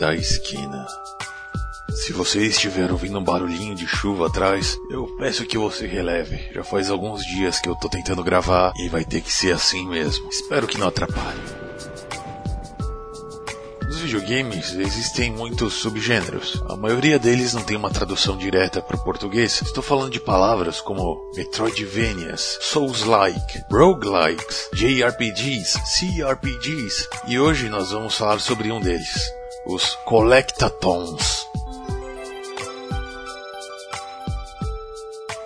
Da Esquina. Se você estiver ouvindo um barulhinho de chuva atrás, eu peço que você releve. Já faz alguns dias que eu tô tentando gravar e vai ter que ser assim mesmo. Espero que não atrapalhe. Nos videogames existem muitos subgêneros. A maioria deles não tem uma tradução direta para o português. Estou falando de palavras como Metroidvanias, Souls-like, Roguelikes, JRPGs, CRPGs. E hoje nós vamos falar sobre um deles, os Collectatons.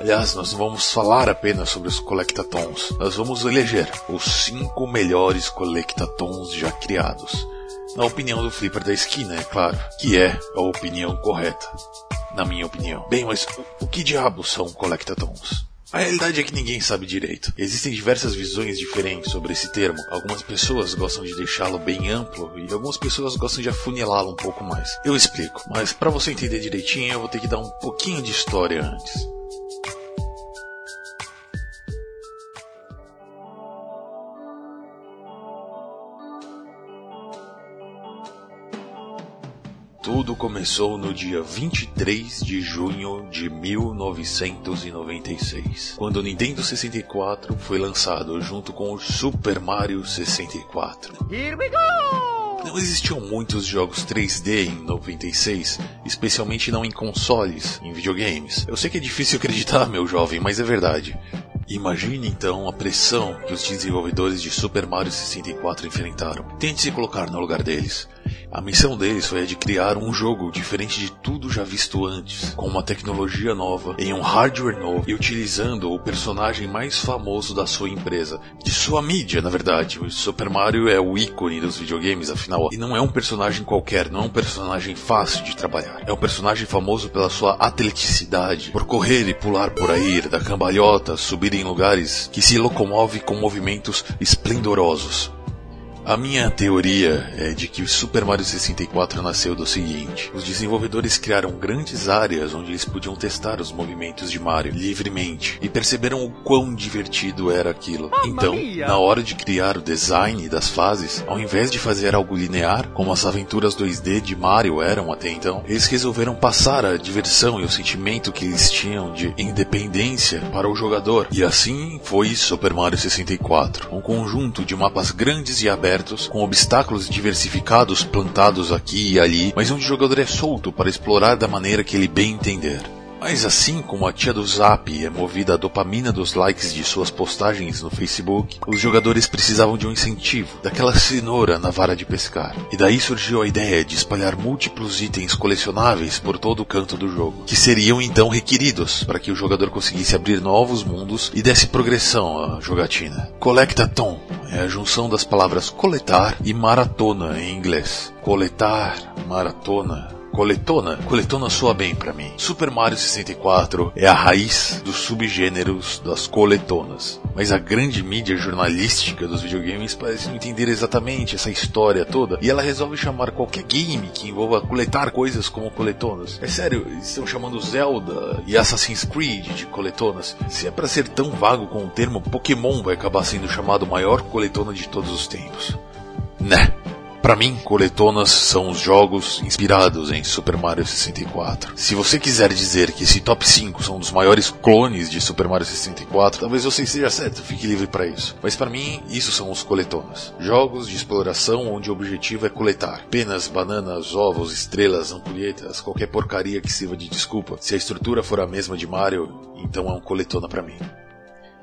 Aliás, nós não vamos falar apenas sobre os Collectatons. Nós vamos eleger os 5 melhores Collectatons já criados na opinião do Flipper da esquina, é claro, que é a opinião correta, na minha opinião. Bem, mas o que diabos são collectatons? A realidade é que ninguém sabe direito. Existem diversas visões diferentes sobre esse termo. Algumas pessoas gostam de deixá-lo bem amplo e algumas pessoas gostam de afunilá-lo um pouco mais. Eu explico, mas para você entender direitinho, eu vou ter que dar um pouquinho de história antes. Tudo começou no dia 23 de junho de 1996, quando o Nintendo 64 foi lançado junto com o Super Mario 64. Here we go! Não existiam muitos jogos 3D em 96, especialmente não em consoles, em videogames. Eu sei que é difícil acreditar, meu jovem, mas é verdade. Imagine então a pressão que os desenvolvedores de Super Mario 64 enfrentaram. Tente se colocar no lugar deles. A missão deles foi a de criar um jogo diferente de tudo já visto antes, com uma tecnologia nova, em um hardware novo e utilizando o personagem mais famoso da sua empresa, de sua mídia, na verdade. O Super Mario é o ícone dos videogames, afinal, e não é um personagem qualquer, não é um personagem fácil de trabalhar. É um personagem famoso pela sua atleticidade, por correr e pular por aí, da cambalhota, subir em lugares que se locomove com movimentos esplendorosos. A minha teoria é de que o Super Mario 64 nasceu do seguinte: os desenvolvedores criaram grandes áreas onde eles podiam testar os movimentos de Mario livremente e perceberam o quão divertido era aquilo. Então, na hora de criar o design das fases, ao invés de fazer algo linear, como as aventuras 2D de Mario eram até então, eles resolveram passar a diversão e o sentimento que eles tinham de independência para o jogador. E assim foi Super Mario 64, um conjunto de mapas grandes e abertos abertos, com obstáculos diversificados plantados aqui e ali, mas onde o jogador é solto para explorar da maneira que ele bem entender. Mas assim como a tia do Zap é movida à dopamina dos likes de suas postagens no Facebook, os jogadores precisavam de um incentivo, daquela cenoura na vara de pescar. E daí surgiu a ideia de espalhar múltiplos itens colecionáveis por todo o canto do jogo, que seriam então requeridos para que o jogador conseguisse abrir novos mundos e desse progressão à jogatina. Collectathon é a junção das palavras coletar e maratona em inglês. Coletar, maratona, coletona, coletona soa bem para mim. Super Mario 64 é a raiz dos subgêneros das coletonas. Mas a grande mídia jornalística dos videogames parece não entender exatamente essa história toda e ela resolve chamar qualquer game que envolva coletar coisas como coletonas. É sério, eles estão chamando Zelda e Assassin's Creed de coletonas. Se é para ser tão vago com o termo, Pokémon vai acabar sendo chamado maior coletona de todos os tempos. Né? Para mim, coletonas são os jogos inspirados em Super Mario 64. Se você quiser dizer que esse top 5 são dos maiores clones de Super Mario 64, talvez você esteja certo, fique livre para isso. Mas para mim, isso são os coletonas. Jogos de exploração onde o objetivo é coletar penas, bananas, ovos, estrelas, ampulhetas, qualquer porcaria que sirva de desculpa. Se a estrutura for a mesma de Mario, então é um coletona para mim.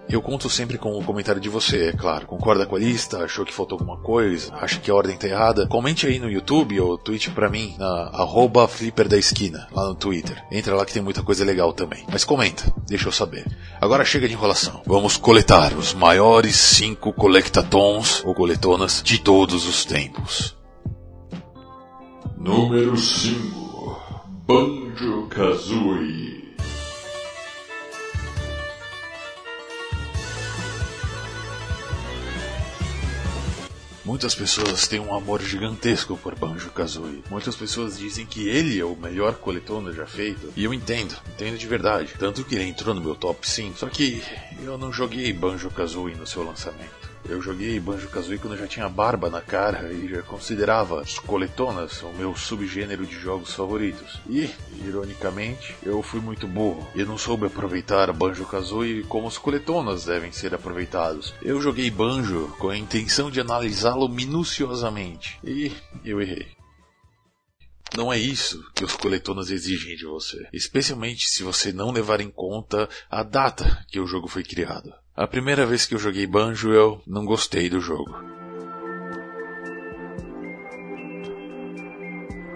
Eu conto sempre com o comentário de você, é claro. Concorda com a lista? Achou que faltou alguma coisa? Acha que a ordem tá errada? Comente aí no YouTube ou tweet pra mim na arroba flipper da esquina, lá no Twitter. Entra lá que tem muita coisa legal também. Mas comenta, deixa eu saber. Agora chega de enrolação. Vamos coletar os maiores 5 colectatons ou coletonas de todos os tempos. Número 5 Banjo Kazooie Muitas pessoas têm um amor gigantesco por Banjo-Kazooie. Muitas pessoas dizem que ele é o melhor coletona já feito. E eu entendo, entendo de verdade. Tanto que ele entrou no meu top 5. Só que eu não joguei Banjo-Kazooie no seu lançamento. Eu joguei Banjo-Kazooie quando eu já tinha barba na cara e já considerava os coletonas o meu subgênero de jogos favoritos. E, ironicamente, eu fui muito burro e não soube aproveitar Banjo-Kazooie como os coletonas devem ser aproveitados. Eu joguei Banjo com a intenção de analisá-lo minuciosamente e eu errei. Não é isso que os coletonas exigem de você, especialmente se você não levar em conta a data que o jogo foi criado. A primeira vez que eu joguei Banjo eu não gostei do jogo.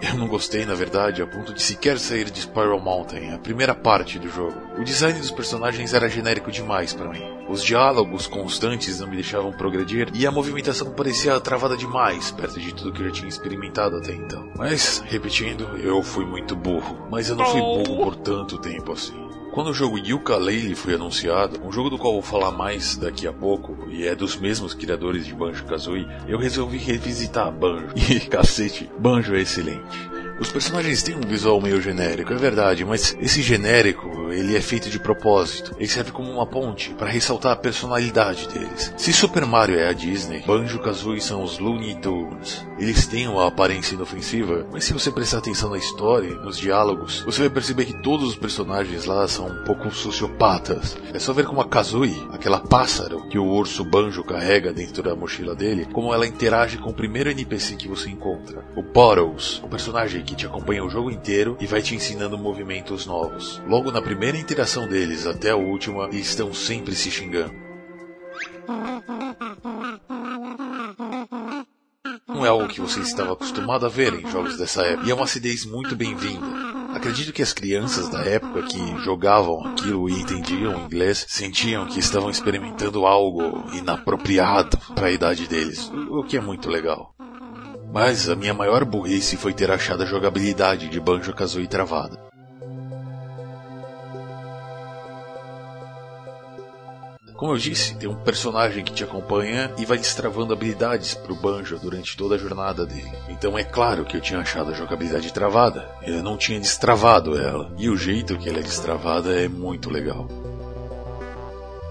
Eu não gostei, na verdade, a ponto de sequer sair de Spiral Mountain, a primeira parte do jogo. O design dos personagens era genérico demais para mim. Os diálogos constantes não me deixavam progredir e a movimentação parecia travada demais perto de tudo que eu já tinha experimentado até então. Mas, repetindo, eu fui muito burro. Mas eu não fui burro por tanto tempo assim. Quando o jogo Yooka-Laylee foi anunciado, um jogo do qual vou falar mais daqui a pouco, e é dos mesmos criadores de Banjo-Kazooie, eu resolvi revisitar Banjo. E cacete, Banjo é excelente. Os personagens têm um visual meio genérico, é verdade, mas esse genérico, ele é feito de propósito. Ele serve como uma ponte para ressaltar a personalidade deles. Se Super Mario é a Disney, Banjo-Kazooie são os Looney Tunes. Eles têm uma aparência inofensiva, mas se você prestar atenção na história, nos diálogos, você vai perceber que todos os personagens lá são um pouco sociopatas. É só ver como a Kazooie, aquela pássaro que o urso Banjo carrega dentro da mochila dele, como ela interage com o primeiro NPC que você encontra. O Bottles, o personagem que te acompanha o jogo inteiro e vai te ensinando movimentos novos. Logo na primeira interação deles até a última, estão sempre se xingando. Não é algo que você estava acostumado a ver em jogos dessa época, e é uma acidez muito bem-vinda. Acredito que as crianças da época que jogavam aquilo e entendiam inglês sentiam que estavam experimentando algo inapropriado para a idade deles, o que é muito legal. Mas a minha maior burrice foi ter achado a jogabilidade de Banjo-Kazooie travada. Como eu disse, tem um personagem que te acompanha e vai destravando habilidades pro Banjo durante toda a jornada dele. Então é claro que eu tinha achado a jogabilidade travada, eu não tinha destravado ela. E o jeito que ela é destravada é muito legal.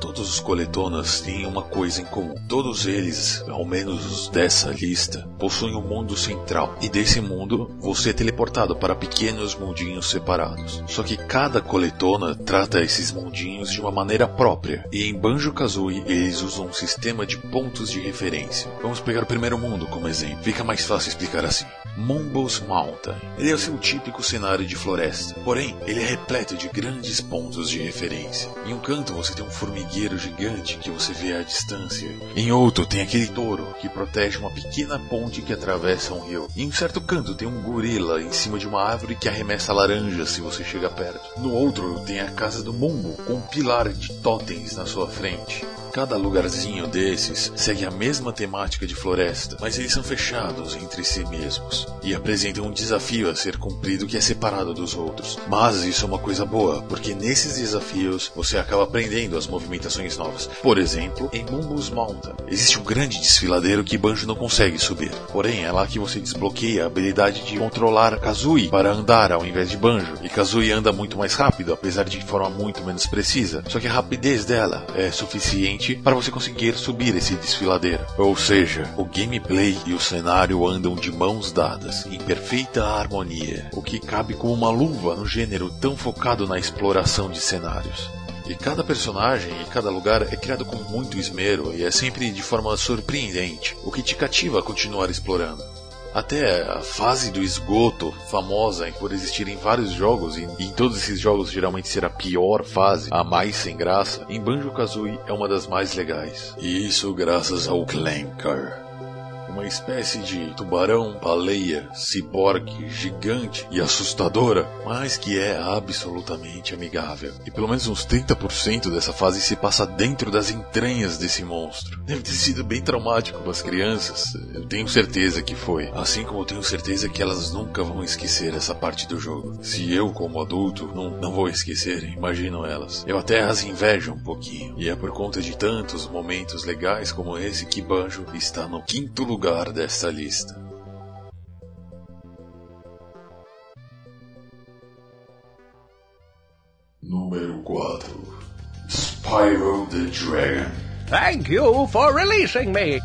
Todos os coletonas têm uma coisa em comum. Todos eles, ao menos os dessa lista, possuem um mundo central. E desse mundo, você é teleportado para pequenos mundinhos separados. Só que cada coletona trata esses mundinhos de uma maneira própria. E em Banjo-Kazooie, eles usam um sistema de pontos de referência. Vamos pegar o primeiro mundo como exemplo. Fica mais fácil explicar assim. Mumbles Mountain. Ele é o seu típico cenário de floresta. Porém, ele é repleto de grandes pontos de referência. Em um canto você tem um formigueiro gigante que você vê à distância. Em outro tem aquele touro que protege uma pequena ponte que atravessa um rio. Em um certo canto tem um gorila em cima de uma árvore que arremessa laranja se você chega perto. No outro tem a casa do Mumbo com um pilar de totens na sua frente. Cada lugarzinho desses segue a mesma temática de floresta, mas eles são fechados entre si mesmos e apresentam um desafio a ser cumprido que é separado dos outros. Mas isso é uma coisa boa, porque nesses desafios você acaba aprendendo as movimentações novas. Por exemplo, em Mumbo's Mountain existe um grande desfiladeiro que Banjo não consegue subir. Porém, é lá que você desbloqueia a habilidade de controlar Kazooie para andar ao invés de Banjo. E Kazooie anda muito mais rápido, apesar de forma muito menos precisa. Só que a rapidez dela é suficiente para você conseguir subir esse desfiladeiro. Ou seja, o gameplay e o cenário andam de mãos dadas, em perfeita harmonia, o que cabe como uma luva no gênero tão focado na exploração de cenários. E cada personagem e cada lugar é criado com muito esmero e é sempre de forma surpreendente, o que te cativa a continuar explorando. Até a fase do esgoto, famosa por existir em vários jogos, e em todos esses jogos geralmente ser a pior fase, a mais sem graça, em Banjo-Kazooie é uma das mais legais. Isso graças ao Clanker uma espécie de tubarão, baleia, ciborgue, gigante e assustadora, mas que é absolutamente amigável. E pelo menos uns 30% dessa fase se passa dentro das entranhas desse monstro. Deve ter sido bem traumático para as crianças, eu tenho certeza que foi. Assim como eu tenho certeza que elas nunca vão esquecer essa parte do jogo. Se eu, como adulto, não, não vou esquecer, imaginam elas. Eu até as invejo um pouquinho. E é por conta de tantos momentos legais como esse que Banjo está no quinto lugar lugar desta lista. Número 4 Spyro the Dragon Thank you for releasing me.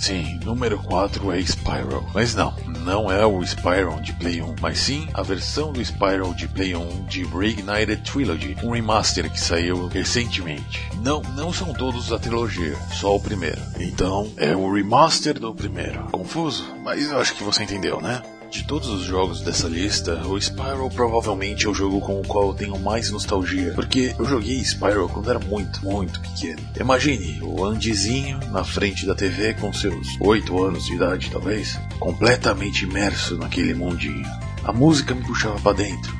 Sim, número 4 é Spyro. Mas não, não é o Spyro de Play 1, mas sim a versão do Spyro de Play 1 de Reignited Trilogy, um remaster que saiu recentemente. Não, não são todos da trilogia, só o primeiro. Então, é o remaster do primeiro. Confuso? Mas eu acho que você entendeu, né? De todos os jogos dessa lista, o Spyro provavelmente é o jogo com o qual eu tenho mais nostalgia, porque eu joguei Spyro quando era muito, muito pequeno. Imagine o Andizinho na frente da TV com seus 8 anos de idade, talvez, completamente imerso naquele mundinho. A música me puxava para dentro.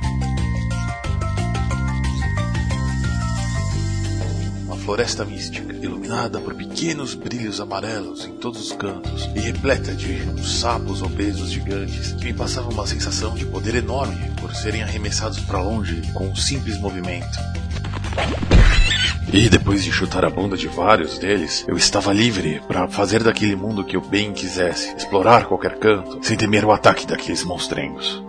Floresta mística, iluminada por pequenos brilhos amarelos em todos os cantos e repleta de sapos obesos gigantes que me passavam uma sensação de poder enorme por serem arremessados para longe com um simples movimento. E depois de chutar a bunda de vários deles, eu estava livre para fazer daquele mundo que eu bem quisesse, explorar qualquer canto, sem temer o ataque daqueles monstrengos.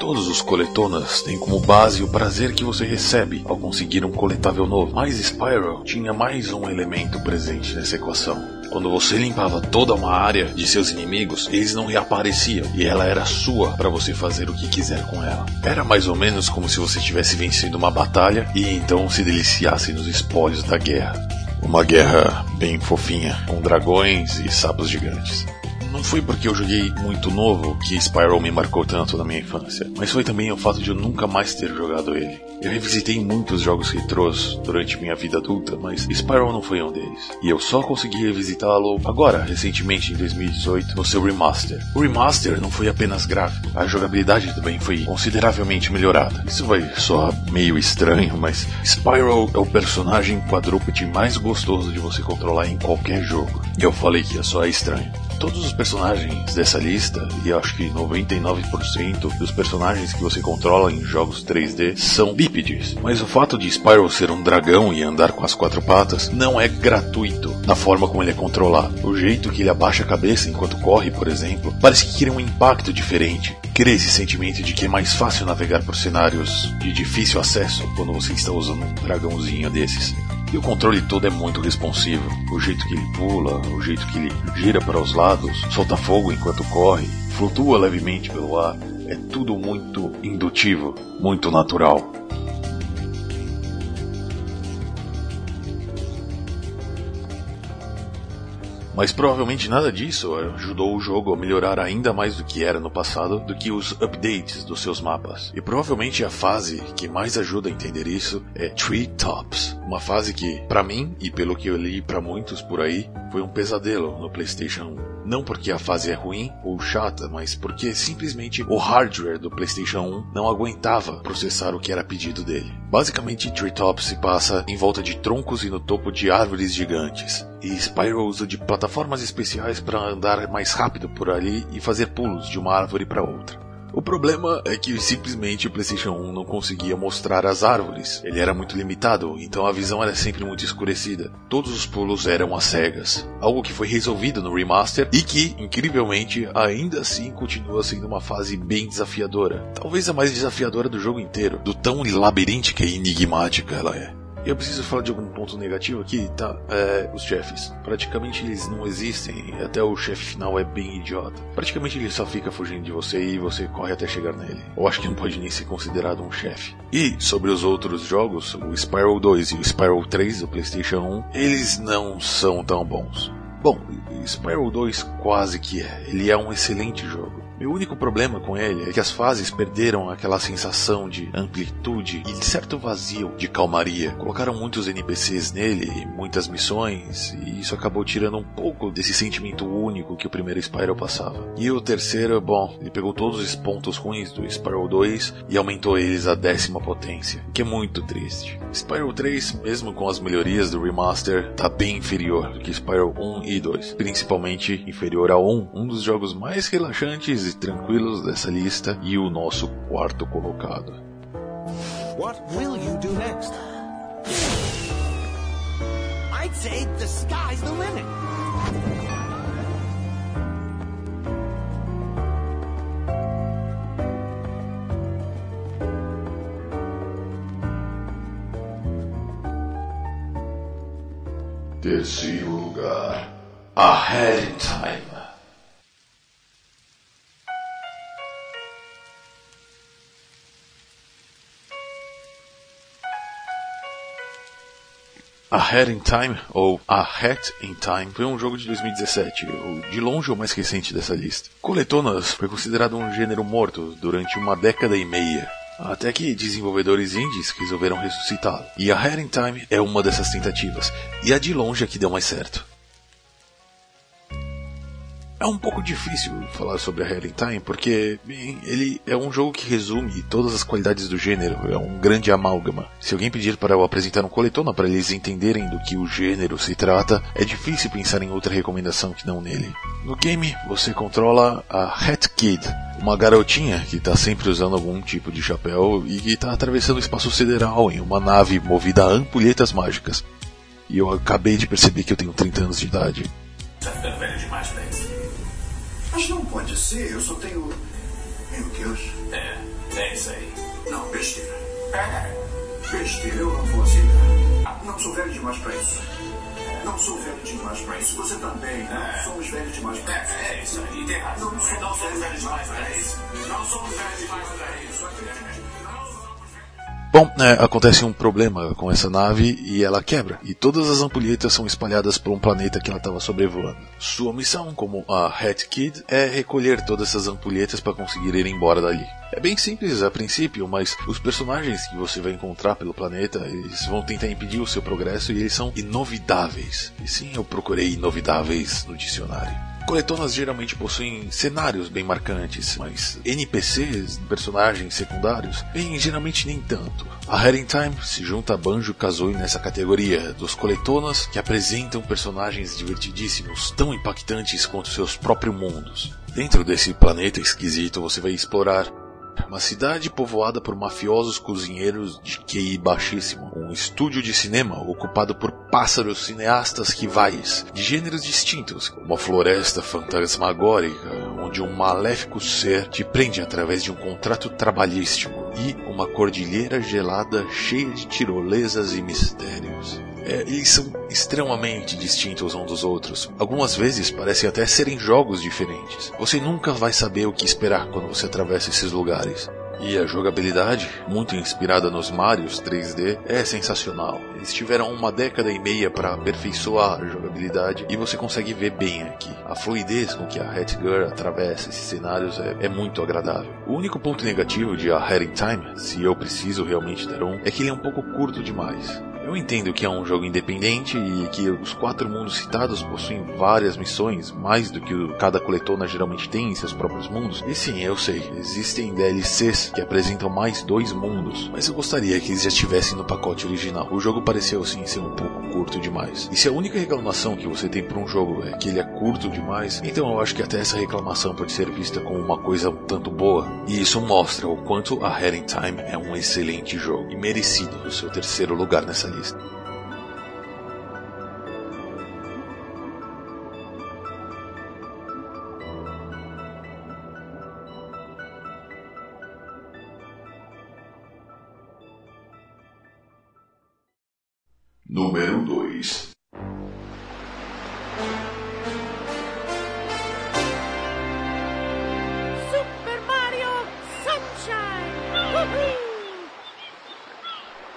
Todos os coletonas têm como base o prazer que você recebe ao conseguir um coletável novo, mas Spyro tinha mais um elemento presente nessa equação. Quando você limpava toda uma área de seus inimigos, eles não reapareciam e ela era sua para você fazer o que quiser com ela. Era mais ou menos como se você tivesse vencido uma batalha e então se deliciasse nos espólios da guerra. Uma guerra bem fofinha, com dragões e sapos gigantes. Não foi porque eu joguei muito novo que Spyro me marcou tanto na minha infância, mas foi também o fato de eu nunca mais ter jogado ele. Eu revisitei muitos jogos retrôs durante minha vida adulta, mas Spyro não foi um deles. E eu só consegui revisitá-lo agora, recentemente em 2018, no seu remaster. O remaster não foi apenas gráfico, a jogabilidade também foi consideravelmente melhorada. Isso vai soar meio estranho, mas Spyro é o personagem quadrúpede mais gostoso de você controlar em qualquer jogo. E eu falei que ia soar estranho todos os personagens dessa lista, e acho que 99% dos personagens que você controla em jogos 3D são bípedes. Mas o fato de Spyro ser um dragão e andar com as quatro patas não é gratuito na forma como ele é controlado. O jeito que ele abaixa a cabeça enquanto corre, por exemplo, parece que cria um impacto diferente. Cria esse sentimento de que é mais fácil navegar por cenários de difícil acesso quando você está usando um dragãozinho desses. E o controle todo é muito responsivo. O jeito que ele pula, o jeito que ele gira para os lados, solta fogo enquanto corre, flutua levemente pelo ar. É tudo muito indutivo, muito natural. Mas provavelmente nada disso ajudou o jogo a melhorar ainda mais do que era no passado do que os updates dos seus mapas. E provavelmente a fase que mais ajuda a entender isso é Tree Tops, uma fase que, para mim e pelo que eu li para muitos por aí, foi um pesadelo no PlayStation 1. Não porque a fase é ruim ou chata, mas porque simplesmente o hardware do PlayStation 1 não aguentava processar o que era pedido dele. Basicamente, Treetop se passa em volta de troncos e no topo de árvores gigantes. E Spyro usa de plataformas especiais para andar mais rápido por ali e fazer pulos de uma árvore para outra. O problema é que simplesmente o PlayStation 1 não conseguia mostrar as árvores. Ele era muito limitado, então a visão era sempre muito escurecida. Todos os pulos eram às cegas. Algo que foi resolvido no remaster e que, incrivelmente, ainda assim continua sendo uma fase bem desafiadora. Talvez a mais desafiadora do jogo inteiro, do tão labiríntica e enigmática ela é. Eu preciso falar de algum ponto negativo aqui, tá? É, os chefes. Praticamente eles não existem, até o chefe final é bem idiota. Praticamente ele só fica fugindo de você e você corre até chegar nele. Eu acho que não pode nem ser considerado um chefe. E sobre os outros jogos, o Spiral 2 e o Spiral 3 do PlayStation 1, eles não são tão bons. Bom, Spiral 2 quase que é. Ele é um excelente jogo. Meu único problema com ele é que as fases perderam aquela sensação de amplitude e de certo vazio de calmaria. Colocaram muitos NPCs nele, muitas missões, e isso acabou tirando um pouco desse sentimento único que o primeiro Spyro passava. E o terceiro, bom, ele pegou todos os pontos ruins do Spyro 2 e aumentou eles à décima potência, o que é muito triste. Spyro 3, mesmo com as melhorias do remaster, tá bem inferior do que Spyro 1 e 2, principalmente inferior ao 1, um dos jogos mais relaxantes e tranquilos dessa lista e o nosso quarto colocado. What will you do next? I'd say the sky's the limit. Terceiro lugar. In Time. Ahead in Time, ou Ahead in Time, foi um jogo de 2017, o de longe o mais recente dessa lista. Coletonas foi considerado um gênero morto durante uma década e meia, até que desenvolvedores indies resolveram ressuscitá-lo. E Ahead in Time é uma dessas tentativas, e a de longe é que deu mais certo. É um pouco difícil falar sobre a Hell Time porque bem, ele é um jogo que resume todas as qualidades do gênero, é um grande amálgama. Se alguém pedir para eu apresentar um coletona para eles entenderem do que o gênero se trata, é difícil pensar em outra recomendação que não nele. No game, você controla a Hat Kid, uma garotinha que está sempre usando algum tipo de chapéu e que está atravessando o espaço sideral em uma nave movida a ampulhetas mágicas. E eu acabei de perceber que eu tenho 30 anos de idade. Tá ficando velho demais isso. Mas não pode ser, eu só tenho. Meu Deus. É, é isso aí. Não, besteira. É, Besteira, eu não vou aceitar. Não sou velho demais pra isso. Não sou velho demais pra isso. Você também. Não somos velhos demais pra isso. é, é isso aí, tem razão. Não somos Não somos velhos demais pra isso. Não somos velhos demais pra isso. Bom, é, acontece um problema com essa nave e ela quebra, e todas as ampulhetas são espalhadas por um planeta que ela estava sobrevoando. Sua missão, como a Hat Kid, é recolher todas essas ampulhetas para conseguir ir embora dali. É bem simples a princípio, mas os personagens que você vai encontrar pelo planeta, eles vão tentar impedir o seu progresso e eles são inovidáveis. E sim, eu procurei inovidáveis no dicionário. Coletonas geralmente possuem cenários bem marcantes, mas NPCs, personagens secundários, bem, geralmente nem tanto. A Heading Time se junta a Banjo Kazooie nessa categoria dos coletonas que apresentam personagens divertidíssimos, tão impactantes quanto seus próprios mundos. Dentro desse planeta esquisito você vai explorar uma cidade povoada por mafiosos cozinheiros de QI baixíssimo. Um estúdio de cinema ocupado por pássaros cineastas rivais, de gêneros distintos. Uma floresta fantasmagórica, onde um maléfico ser te prende através de um contrato trabalhístico. E uma cordilheira gelada cheia de tirolesas e mistérios. É, eles são extremamente distintos uns dos outros. Algumas vezes parecem até serem jogos diferentes. Você nunca vai saber o que esperar quando você atravessa esses lugares. E a jogabilidade, muito inspirada nos Marios 3D, é sensacional. Eles tiveram uma década e meia para aperfeiçoar a jogabilidade e você consegue ver bem aqui. A fluidez com que a Hat Girl atravessa esses cenários é, é muito agradável. O único ponto negativo de A Hat in Time, se eu preciso realmente dar um, é que ele é um pouco curto demais. Eu entendo que é um jogo independente e que os quatro mundos citados possuem várias missões, mais do que cada coletona geralmente tem em seus próprios mundos. E sim, eu sei, existem DLCs que apresentam mais dois mundos, mas eu gostaria que eles já estivessem no pacote original. O jogo pareceu sim ser um pouco curto demais. E se a única reclamação que você tem por um jogo é que ele é curto demais, então eu acho que até essa reclamação pode ser vista como uma coisa um tanto boa. E isso mostra o quanto a Head in Time é um excelente jogo e merecido o seu terceiro lugar nessa lista. Número 2.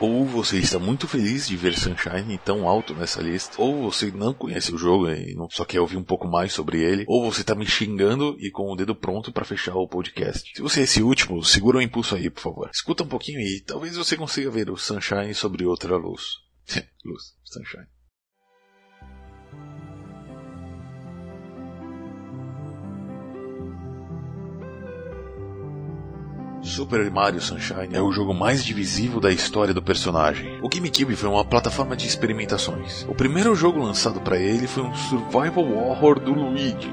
Ou você está muito feliz de ver Sunshine tão alto nessa lista, ou você não conhece o jogo e só quer ouvir um pouco mais sobre ele, ou você está me xingando e com o dedo pronto para fechar o podcast. Se você é esse último, segura o impulso aí, por favor. Escuta um pouquinho e talvez você consiga ver o Sunshine sobre outra luz. luz, Sunshine. Super Mario Sunshine é o jogo mais divisivo da história do personagem. O GameCube foi uma plataforma de experimentações. O primeiro jogo lançado para ele foi um survival horror do Luigi,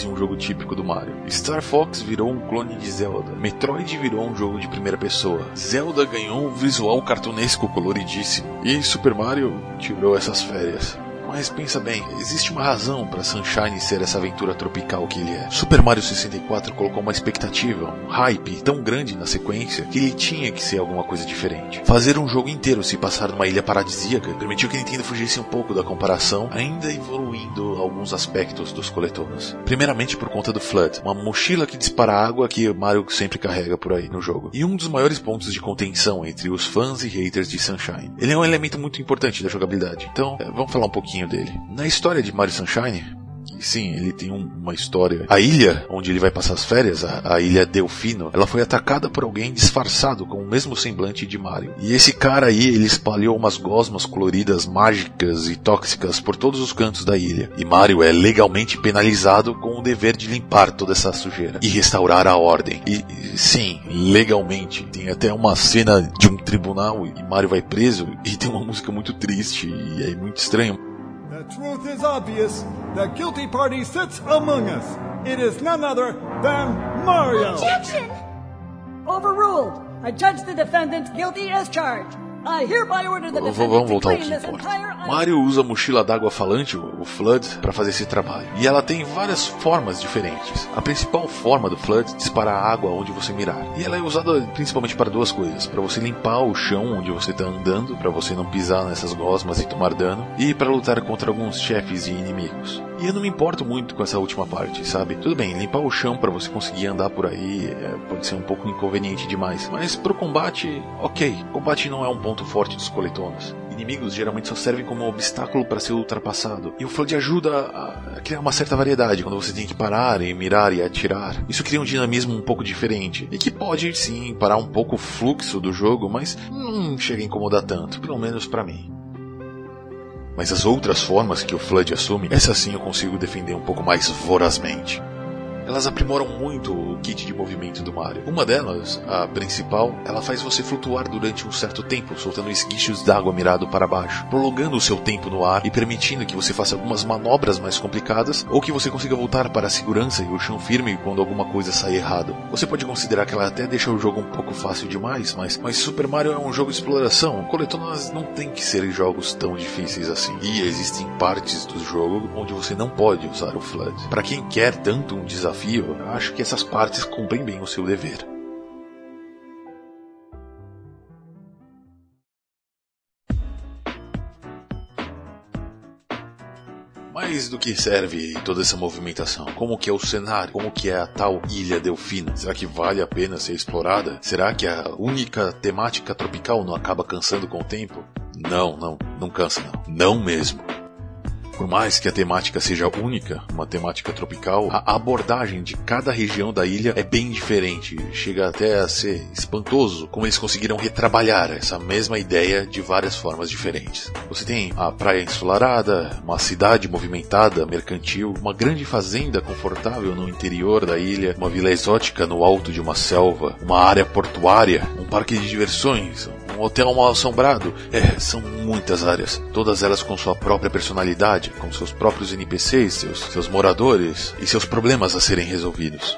de um jogo típico do Mario. Star Fox virou um clone de Zelda. Metroid virou um jogo de primeira pessoa. Zelda ganhou um visual cartunesco coloridíssimo. E Super Mario tirou essas férias. Mas pensa bem, existe uma razão para Sunshine ser essa aventura tropical que ele é. Super Mario 64 colocou uma expectativa, um hype tão grande na sequência que ele tinha que ser alguma coisa diferente. Fazer um jogo inteiro se passar numa ilha paradisíaca permitiu que Nintendo fugisse um pouco da comparação, ainda evoluindo alguns aspectos dos coletonas. Primeiramente por conta do Flood, uma mochila que dispara água que Mario sempre carrega por aí no jogo. E um dos maiores pontos de contenção entre os fãs e haters de Sunshine. Ele é um elemento muito importante da jogabilidade. Então, é, vamos falar um pouquinho dele. Na história de Mario Sunshine, sim, ele tem um, uma história. A ilha onde ele vai passar as férias, a, a, ilha Delfino, ela foi atacada por alguém disfarçado com o mesmo semblante de Mario. E esse cara aí, ele espalhou umas gosmas coloridas mágicas e tóxicas por todos os cantos da ilha. E Mario é legalmente penalizado com o dever de limpar toda essa sujeira e restaurar a ordem. E sim, legalmente. Tem até uma cena de um tribunal e Mario vai preso e tem uma música muito triste e é muito estranho. Truth is obvious. The guilty party sits among us. It is none other than Mario. Objection! Overruled. I judge the defendant guilty as charged. Vamos voltar ao que importa. Mario usa a mochila d'água falante, o Flood, para fazer esse trabalho. E ela tem várias formas diferentes. A principal forma do Flood é disparar água onde você mirar. E ela é usada principalmente para duas coisas: para você limpar o chão onde você está andando, para você não pisar nessas gosmas e tomar dano, e para lutar contra alguns chefes e inimigos. E eu não me importo muito com essa última parte, sabe? Tudo bem, limpar o chão para você conseguir andar por aí é, pode ser um pouco inconveniente demais. Mas pro combate, ok. Combate não é um ponto forte dos coletonas. Inimigos geralmente só servem como obstáculo para ser ultrapassado. E o Flood ajuda a criar uma certa variedade quando você tem que parar e mirar e atirar. Isso cria um dinamismo um pouco diferente. E que pode sim parar um pouco o fluxo do jogo, mas não chega a incomodar tanto, pelo menos para mim. Mas as outras formas que o Flood assume, essa sim eu consigo defender um pouco mais vorazmente elas aprimoram muito o kit de movimento do Mario. Uma delas, a principal, ela faz você flutuar durante um certo tempo, soltando esguichos d'água mirado para baixo, prolongando o seu tempo no ar e permitindo que você faça algumas manobras mais complicadas ou que você consiga voltar para a segurança e o chão firme quando alguma coisa sai errado. Você pode considerar que ela até deixa o jogo um pouco fácil demais, mas, mas Super Mario é um jogo de exploração. Coletonas não tem que ser jogos tão difíceis assim. E existem partes do jogo onde você não pode usar o Flood. Para quem quer tanto um desafio desafio, acho que essas partes cumprem bem o seu dever. mais do que serve toda essa movimentação? Como que é o cenário? Como que é a tal Ilha Delfina? Será que vale a pena ser explorada? Será que a única temática tropical não acaba cansando com o tempo? Não, não, não cansa não. Não mesmo. Por mais que a temática seja única, uma temática tropical, a abordagem de cada região da ilha é bem diferente. Chega até a ser espantoso como eles conseguiram retrabalhar essa mesma ideia de várias formas diferentes. Você tem a praia ensolarada, uma cidade movimentada, mercantil, uma grande fazenda confortável no interior da ilha, uma vila exótica no alto de uma selva, uma área portuária, um parque de diversões, um hotel mal assombrado. É, são muitas áreas, todas elas com sua própria personalidade, com seus próprios NPCs, seus, seus moradores e seus problemas a serem resolvidos.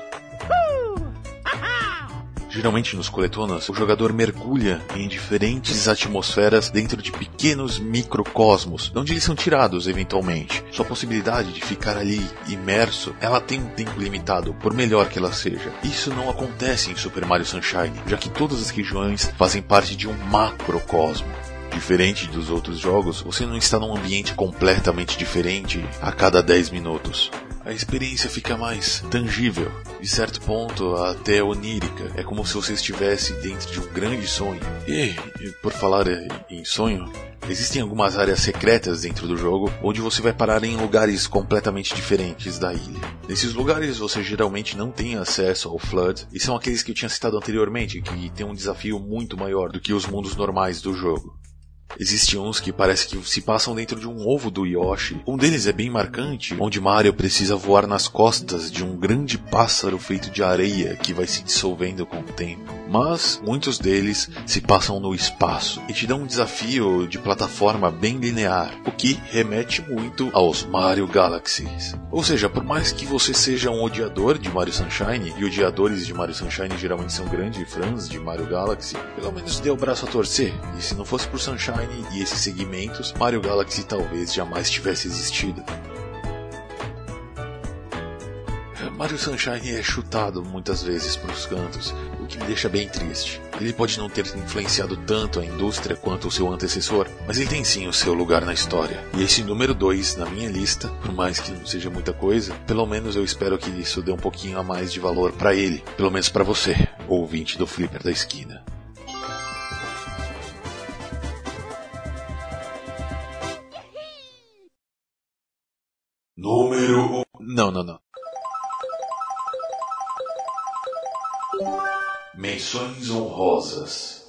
Geralmente nos coletonas, o jogador mergulha em diferentes atmosferas dentro de pequenos microcosmos, onde eles são tirados eventualmente. Sua possibilidade de ficar ali imerso, ela tem um tempo limitado, por melhor que ela seja. Isso não acontece em Super Mario Sunshine, já que todas as regiões fazem parte de um macrocosmo. Diferente dos outros jogos, você não está num ambiente completamente diferente a cada 10 minutos a experiência fica mais tangível, de certo ponto até onírica. É como se você estivesse dentro de um grande sonho. E, por falar em sonho, Existem algumas áreas secretas dentro do jogo onde você vai parar em lugares completamente diferentes da ilha. Nesses lugares você geralmente não tem acesso ao Flood e são aqueles que eu tinha citado anteriormente, que tem um desafio muito maior do que os mundos normais do jogo. Existem uns que parece que se passam dentro de um ovo do Yoshi. Um deles é bem marcante, onde Mario precisa voar nas costas de um grande pássaro feito de areia que vai se dissolvendo com o tempo. mas muitos deles se passam no espaço e te dão um desafio de plataforma bem linear, o que remete muito aos Mario Galaxies. Ou seja, por mais que você seja um odiador de Mario Sunshine, e odiadores de Mario Sunshine geralmente são grandes fãs de Mario Galaxy, pelo menos dê o braço a torcer. E se não fosse por Sunshine e esses segmentos, Mario Galaxy talvez jamais tivesse existido. Mario Sunshine é chutado muitas vezes para os cantos, o que me deixa bem triste. Ele pode não ter influenciado tanto a indústria quanto o seu antecessor, mas ele tem sim o seu lugar na história. E esse número 2 na minha lista, por mais que não seja muita coisa, pelo menos eu espero que isso dê um pouquinho a mais de valor para ele, pelo menos para você, ouvinte do Flipper da esquina. Número Não, não, não. Menções honrosas.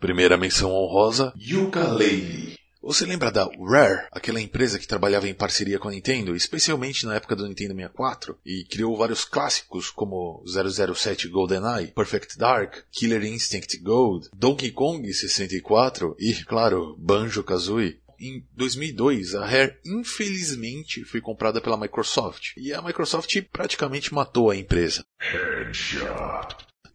Primeira menção honrosa, Yooka-Laylee. Você lembra da Rare, aquela empresa que trabalhava em parceria com a Nintendo, especialmente na época do Nintendo 64, e criou vários clássicos como 007 GoldenEye, Perfect Dark, Killer Instinct Gold, Donkey Kong 64 e, claro, Banjo-Kazooie? Em 2002, a Rare infelizmente foi comprada pela Microsoft, e a Microsoft praticamente matou a empresa.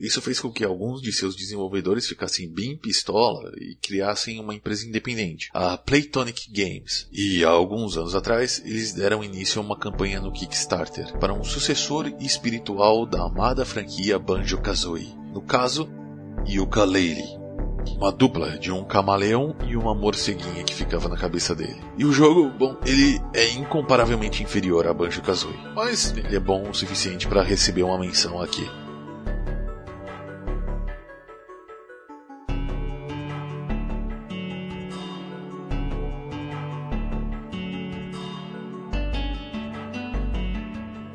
Isso fez com que alguns de seus desenvolvedores ficassem bem pistola e criassem uma empresa independente, a Playtonic Games. E há alguns anos atrás, eles deram início a uma campanha no Kickstarter para um sucessor espiritual da amada franquia Banjo-Kazooie. No caso, Yooka-Laylee. Uma dupla de um camaleão e uma morceguinha que ficava na cabeça dele. E o jogo, bom, ele é incomparavelmente inferior a Banjo-Kazooie, mas ele é bom o suficiente para receber uma menção aqui.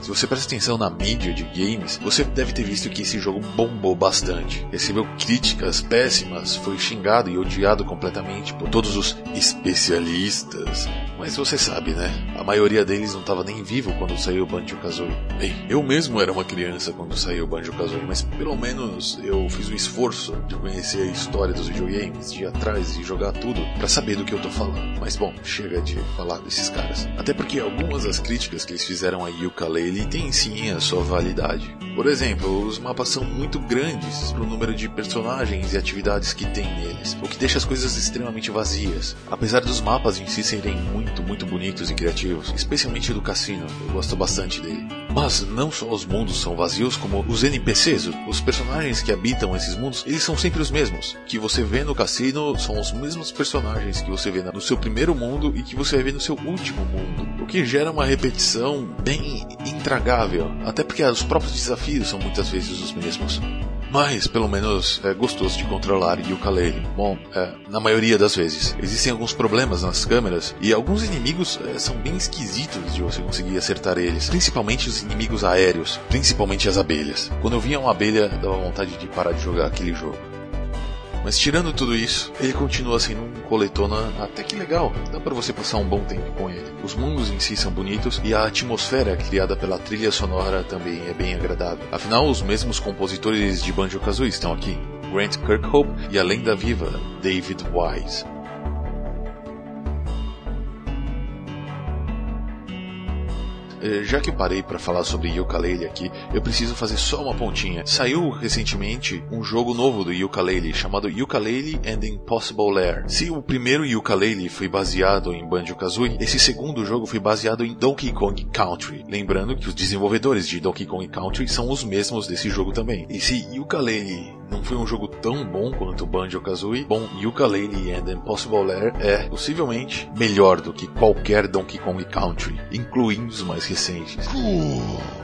Se você presta atenção na mídia de games, você deve ter visto que esse jogo bombou bastante. Recebeu críticas péssimas, foi xingado e odiado completamente por todos os especialistas. Mas você sabe, né? A maioria deles não estava nem vivo quando saiu o Banjo-Kazooie. Bem, eu mesmo era uma criança quando saiu o Banjo-Kazooie, mas pelo menos eu fiz o esforço de conhecer a história dos videogames, de ir atrás e jogar tudo para saber do que eu tô falando. Mas bom, chega de falar desses caras. Até porque algumas das críticas que eles fizeram a Yooka-Laylee têm sim a sua validade. Por exemplo, os mapas são muito grandes para o número de personagens e atividades que tem neles, o que deixa as coisas extremamente vazias. Apesar dos mapas em si serem muito, muito bonitos e criativos, especialmente do cassino, eu gosto bastante dele. Mas não só os mundos são vazios, como os NPCs, os personagens que habitam esses mundos, eles são sempre os mesmos. Que você vê no cassino são os mesmos personagens que você vê no seu primeiro mundo e que você ver no seu último mundo. O que gera uma repetição bem intragável, até porque os próprios desafios são muitas vezes os mesmos. Mas, pelo menos, é gostoso de controlar Yooka-Laylee. Bom, é, na maioria das vezes. Existem alguns problemas nas câmeras e alguns inimigos é, são bem esquisitos de você conseguir acertar eles. Principalmente os inimigos aéreos, principalmente as abelhas. Quando eu via uma abelha, dava vontade de parar de jogar aquele jogo. Mas tirando tudo isso, ele continua sendo um coletona até que legal. Dá para você passar um bom tempo com ele. Os mundos em si são bonitos e a atmosfera criada pela trilha sonora também é bem agradável. Afinal, os mesmos compositores de Banjo-Kazooie estão aqui. Grant Kirkhope e a lenda viva David Wise. Já que eu parei para falar sobre Yooka-Laylee aqui, eu preciso fazer só uma pontinha. Saiu recentemente um jogo novo do Yooka-Laylee chamado Yooka-Laylee and the Impossible Lair. Se o primeiro Yooka-Laylee foi baseado em Banjo-Kazooie, esse segundo jogo foi baseado em Donkey Kong Country. Lembrando que os desenvolvedores de Donkey Kong Country são os mesmos desse jogo também. E se Yooka-Laylee não foi um jogo tão bom quanto Banjo-Kazooie, bom, Yooka-Laylee and the Impossible Lair é possivelmente melhor do que qualquer Donkey Kong Country, incluindo os mais recentes.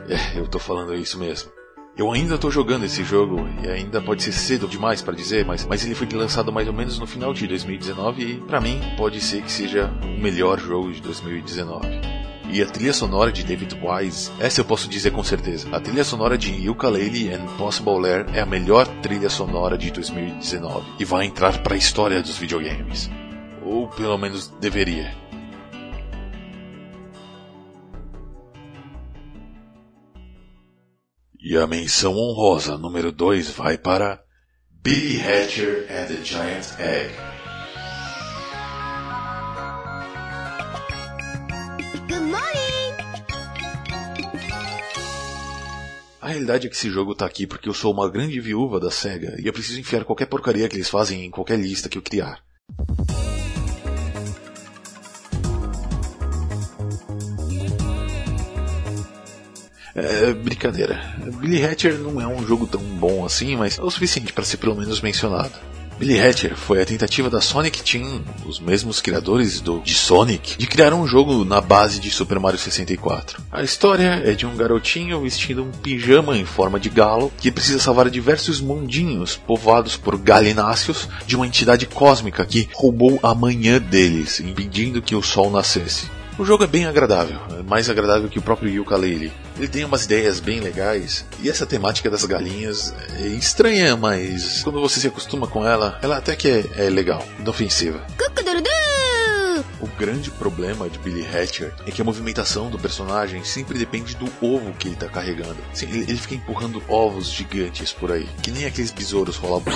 É, eu tô falando isso mesmo. Eu ainda tô jogando esse jogo e ainda pode ser cedo demais para dizer, mas, mas ele foi lançado mais ou menos no final de 2019 e para mim pode ser que seja o melhor jogo de 2019. E a trilha sonora de David Wise, essa eu posso dizer com certeza. A trilha sonora de Yooka-Laylee and Possible Lair é a melhor trilha sonora de 2019 e vai entrar para a história dos videogames. Ou pelo menos deveria. E a menção honrosa número 2 vai para Billy Hatcher and the Giant Egg. A realidade é que esse jogo tá aqui porque eu sou uma grande viúva da SEGA e eu preciso enfiar qualquer porcaria que eles fazem em qualquer lista que eu criar. É, brincadeira. Billy Hatcher não é um jogo tão bom assim, mas é o suficiente para ser pelo menos mencionado. Billy Hatcher foi a tentativa da Sonic Team, os mesmos criadores do, de Sonic, de criar um jogo na base de Super Mario 64. A história é de um garotinho vestindo um pijama em forma de galo que precisa salvar diversos mundinhos povoados por galináceos de uma entidade cósmica que roubou a manhã deles, impedindo que o sol nascesse. O jogo é bem agradável, é mais agradável que o próprio Yooka-Laylee. Ele tem umas ideias bem legais, e essa temática das galinhas é estranha, mas quando você se acostuma com ela, ela até que é, é legal, inofensiva. O grande problema de Billy Hatcher é que a movimentação do personagem sempre depende do ovo que ele está carregando. Sim, ele, ele fica empurrando ovos gigantes por aí, que nem aqueles besouros rolavam.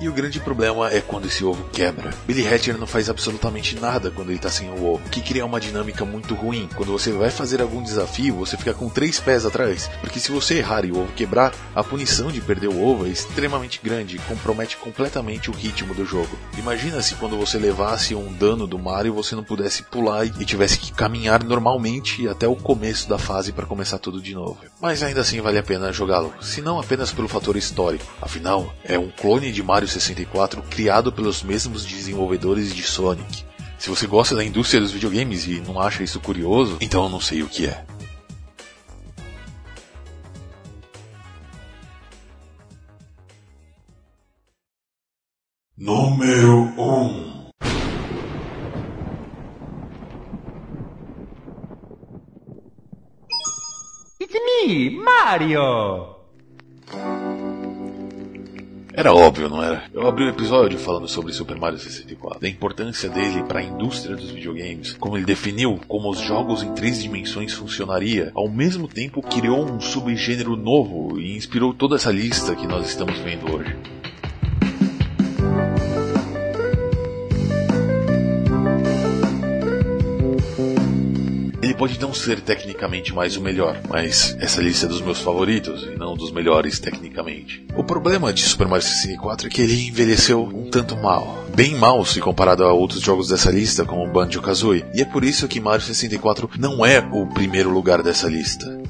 E o grande problema é quando esse ovo quebra. Billy Hatcher não faz absolutamente nada quando ele tá sem o ovo, que cria uma dinâmica muito ruim. Quando você vai fazer algum desafio, você fica com três pés atrás, porque se você errar e o ovo quebrar, a punição de perder o ovo é extremamente grande e compromete completamente o ritmo do jogo. Imagina se quando você levasse um dano do Mario você não pudesse pular e tivesse que caminhar normalmente até o começo da fase para começar tudo de novo. Mas ainda assim vale a pena jogá-lo, se não apenas pelo fator histórico. Afinal, é um clone de Mario 64 criado pelos mesmos desenvolvedores de Sonic. Se você gosta da indústria dos videogames e não acha isso curioso, então eu não sei o que é. Número 1 It's me, Mario! Era óbvio, não era? Eu abri o um episódio falando sobre Super Mario 64, da importância dele para a indústria dos videogames, como ele definiu como os jogos em três dimensões funcionaria, ao mesmo tempo criou um subgênero novo e inspirou toda essa lista que nós estamos vendo hoje. Ele pode não ser tecnicamente mais o melhor, mas essa lista é dos meus favoritos e não dos melhores tecnicamente. O problema de Super Mario 64 é que ele envelheceu um tanto mal. Bem mal se comparado a outros jogos dessa lista, como Banjo-Kazooie, e é por isso que Mario 64 não é o primeiro lugar dessa lista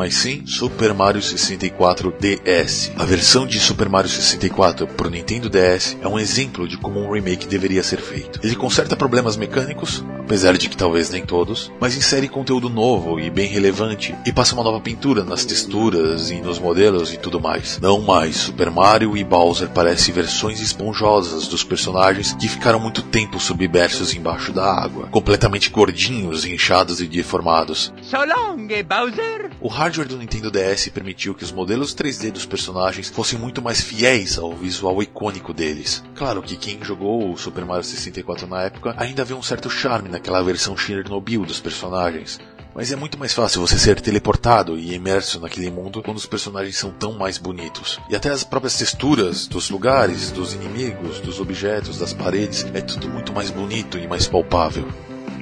mas sim Super Mario 64 DS. A versão de Super Mario 64 para o Nintendo DS é um exemplo de como um remake deveria ser feito. Ele conserta problemas mecânicos, apesar de que talvez nem todos, mas insere conteúdo novo e bem relevante e passa uma nova pintura nas texturas e nos modelos e tudo mais. Não mais Super Mario e Bowser parecem versões esponjosas dos personagens que ficaram muito tempo submersos embaixo da água, completamente gordinhos, inchados e deformados. So long, Bowser! O hardware do Nintendo DS permitiu que os modelos 3D dos personagens fossem muito mais fiéis ao visual icônico deles. Claro que quem jogou o Super Mario 64 na época ainda vê um certo charme naquela versão Chernobyl dos personagens. Mas é muito mais fácil você ser teleportado e imerso naquele mundo quando os personagens são tão mais bonitos. E até as próprias texturas dos lugares, dos inimigos, dos objetos, das paredes, é tudo muito mais bonito e mais palpável.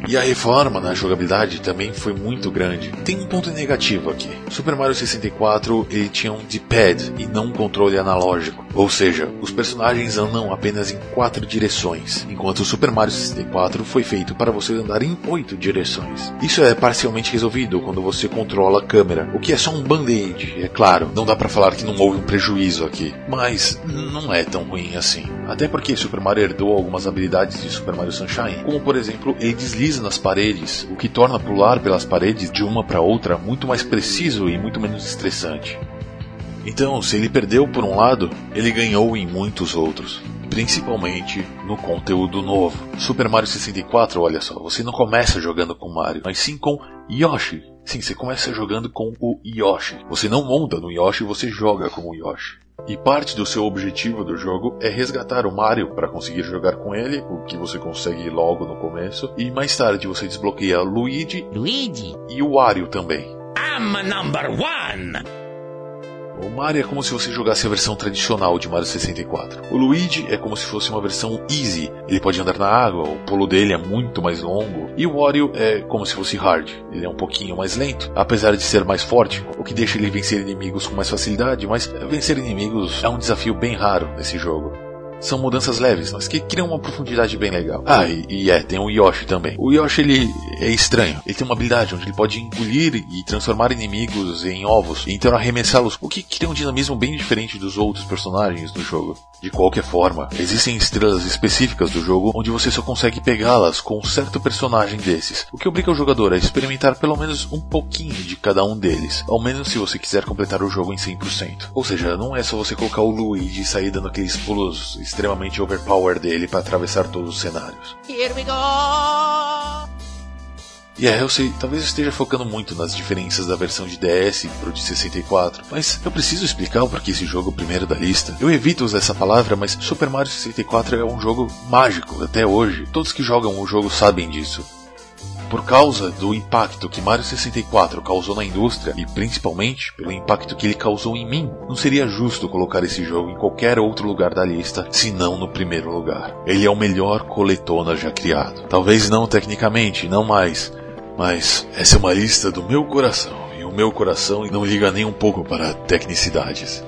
E a reforma na jogabilidade também foi muito grande. Tem um ponto negativo aqui. Super Mario 64 ele tinha um D-pad e não um controle analógico. Ou seja, os personagens andam apenas em quatro direções, enquanto o Super Mario 64 foi feito para você andar em oito direções. Isso é parcialmente resolvido quando você controla a câmera, o que é só um band-aid, é claro. Não dá para falar que não houve um prejuízo aqui, mas não é tão ruim assim. Até porque Super Mario herdou algumas habilidades de Super Mario Sunshine, como por exemplo, ele desliza nas paredes, o que torna pular pelas paredes de uma para outra muito mais preciso e muito menos estressante. Então, se ele perdeu por um lado, ele ganhou em muitos outros, principalmente no conteúdo novo. Super Mario 64, olha só, você não começa jogando com Mario, mas sim com Yoshi. Sim, você começa jogando com o Yoshi. Você não monta no Yoshi, você joga com o Yoshi. E parte do seu objetivo do jogo é resgatar o Mario para conseguir jogar com ele, o que você consegue logo no começo, e mais tarde você desbloqueia Luigi, Luigi e o Wario também. I'm number one! O Mario é como se você jogasse a versão tradicional de Mario 64. O Luigi é como se fosse uma versão easy. Ele pode andar na água, o pulo dele é muito mais longo. E o Wario é como se fosse hard. Ele é um pouquinho mais lento, apesar de ser mais forte, o que deixa ele vencer inimigos com mais facilidade, mas vencer inimigos é um desafio bem raro nesse jogo são mudanças leves, mas que criam uma profundidade bem legal. Ah, e, e, é, tem o Yoshi também. O Yoshi ele é estranho. Ele tem uma habilidade onde ele pode engolir e transformar inimigos em ovos e então arremessá-los, o que cria um dinamismo bem diferente dos outros personagens do jogo. De qualquer forma, existem estrelas específicas do jogo onde você só consegue pegá-las com um certo personagem desses, o que obriga o jogador a experimentar pelo menos um pouquinho de cada um deles, ao menos se você quiser completar o jogo em 100%. Ou seja, não é só você colocar o Luigi e sair dando aqueles pulos extremamente overpower dele para atravessar todos os cenários. Here we go! E é, eu sei, talvez eu esteja focando muito nas diferenças da versão de DS pro de 64, mas eu preciso explicar o porquê esse jogo é o primeiro da lista. Eu evito usar essa palavra, mas Super Mario 64 é um jogo mágico até hoje. Todos que jogam o jogo sabem disso. Por causa do impacto que Mario 64 causou na indústria e principalmente pelo impacto que ele causou em mim, não seria justo colocar esse jogo em qualquer outro lugar da lista, senão no primeiro lugar. Ele é o melhor coletona já criado. Talvez não tecnicamente, não mais, mas essa é uma lista do meu coração, e o meu coração não liga nem um pouco para tecnicidades.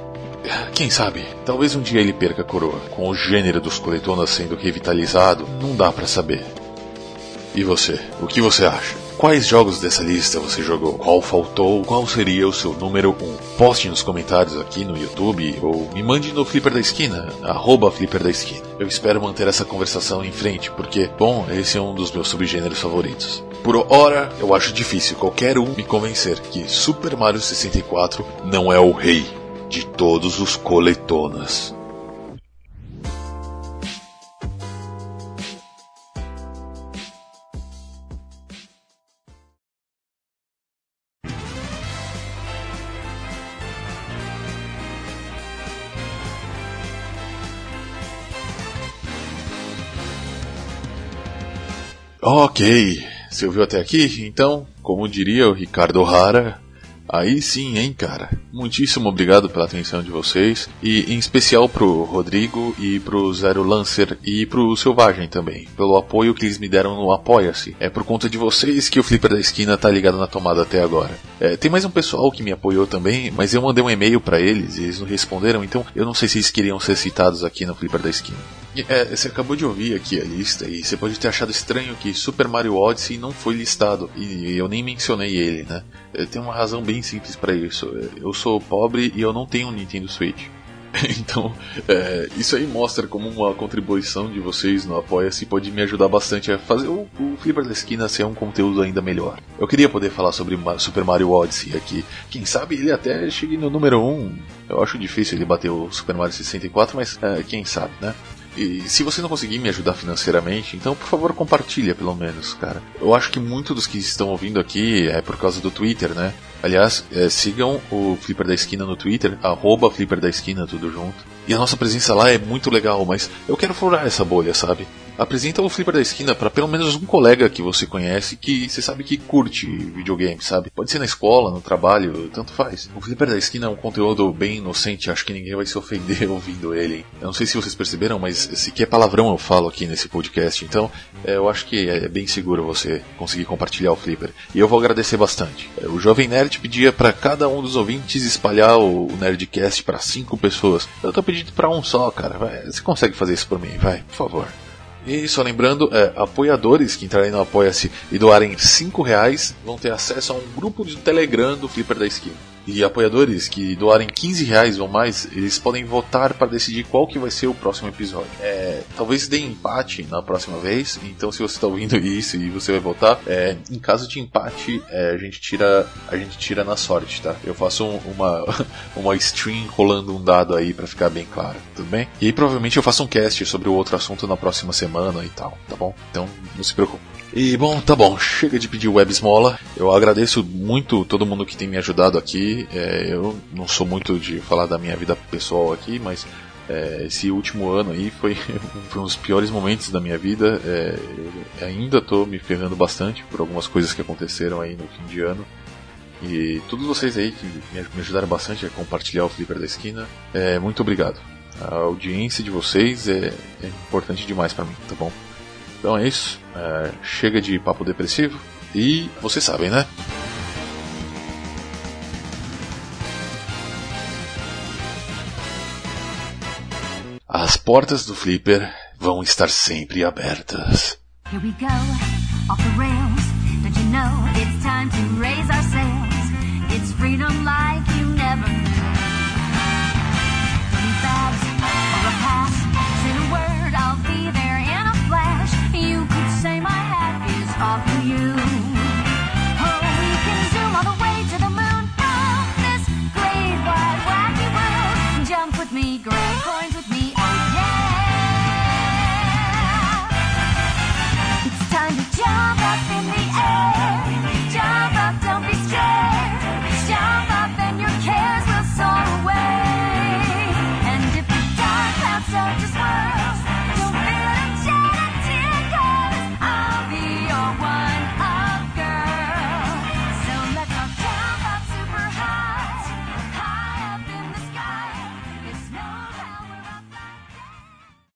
Quem sabe, talvez um dia ele perca a coroa. Com o gênero dos coletonas sendo revitalizado, não dá para saber. E você, o que você acha? Quais jogos dessa lista você jogou? Qual faltou? Qual seria o seu número 1? Um? Poste nos comentários aqui no YouTube ou me mande no Flipper da Esquina, arroba Flipper da Esquina. Eu espero manter essa conversação em frente, porque, bom, esse é um dos meus subgêneros favoritos. Por hora, eu acho difícil qualquer um me convencer que Super Mario 64 não é o rei de todos os coletonas. Ok, você ouviu até aqui? Então, como diria o Ricardo Rara, aí sim, hein, cara. Muitíssimo obrigado pela atenção de vocês e em especial pro Rodrigo e pro Zero Lancer e pro Selvagem também, pelo apoio que eles me deram no Apoia-se. É por conta de vocês que o Flipper da Esquina tá ligado na tomada até agora. É, tem mais um pessoal que me apoiou também, mas eu mandei um e-mail para eles e eles não responderam, então eu não sei se eles queriam ser citados aqui no Flipper da Esquina. É, você acabou de ouvir aqui a lista e você pode ter achado estranho que Super Mario Odyssey não foi listado e eu nem mencionei ele, né? Tem uma razão bem simples para isso. Eu sou pobre e eu não tenho um Nintendo Switch. Então, é, isso aí mostra como uma contribuição de vocês no Apoia-se pode me ajudar bastante a fazer o, o Flipper da Esquina ser um conteúdo ainda melhor. Eu queria poder falar sobre Super Mario Odyssey aqui. Quem sabe ele até chegue no número 1. Eu acho difícil ele bater o Super Mario 64, mas é, quem sabe, né? E se você não conseguir me ajudar financeiramente, então por favor compartilha pelo menos, cara. Eu acho que muitos dos que estão ouvindo aqui é por causa do Twitter, né? Aliás, é, sigam o Flipper da Esquina no Twitter, arroba Flipper da Esquina, tudo junto. E a nossa presença lá é muito legal, mas eu quero furar essa bolha, sabe? Apresenta o Flipper da Esquina para pelo menos um colega que você conhece que você sabe que curte videogame, sabe? Pode ser na escola, no trabalho, tanto faz. O Flipper da Esquina é um conteúdo bem inocente, acho que ninguém vai se ofender ouvindo ele. Eu não sei se vocês perceberam, mas sequer palavrão eu falo aqui nesse podcast, então é, eu acho que é bem seguro você conseguir compartilhar o Flipper. E eu vou agradecer bastante. É, o Jovem Nerd pedia para cada um dos ouvintes espalhar o Nerdcast para cinco pessoas. Eu tô pedindo para um só, cara. Vai, você consegue fazer isso por mim, vai, por favor. E só lembrando, é, apoiadores que entrarem no Apoia-se e doarem 5 reais vão ter acesso a um grupo de Telegram do Flipper da Esquina. E apoiadores que doarem 15 reais ou mais, eles podem votar para decidir qual que vai ser o próximo episódio. É, talvez dê empate na próxima vez, então se você está ouvindo isso e você vai votar, é, em caso de empate, é, a gente tira a gente tira na sorte, tá? Eu faço um, uma uma stream rolando um dado aí para ficar bem claro, tudo bem? E aí, provavelmente eu faço um cast sobre o outro assunto na próxima semana e tal, tá bom? Então não se preocupe. E bom, tá bom, chega de pedir web esmola. Eu agradeço muito todo mundo que tem me ajudado aqui. É, eu não sou muito de falar da minha vida pessoal aqui, mas é, esse último ano aí foi, foi um dos piores momentos da minha vida. É, ainda tô me ferrando bastante por algumas coisas que aconteceram aí no fim de ano. E todos vocês aí que me ajudaram bastante a compartilhar o Flipper da Esquina, é, muito obrigado. A audiência de vocês é, é importante demais para mim, tá bom? Então é isso. É, chega de papo depressivo e vocês sabem, né? As portas do Flipper vão estar sempre abertas. Here we go, off the rails.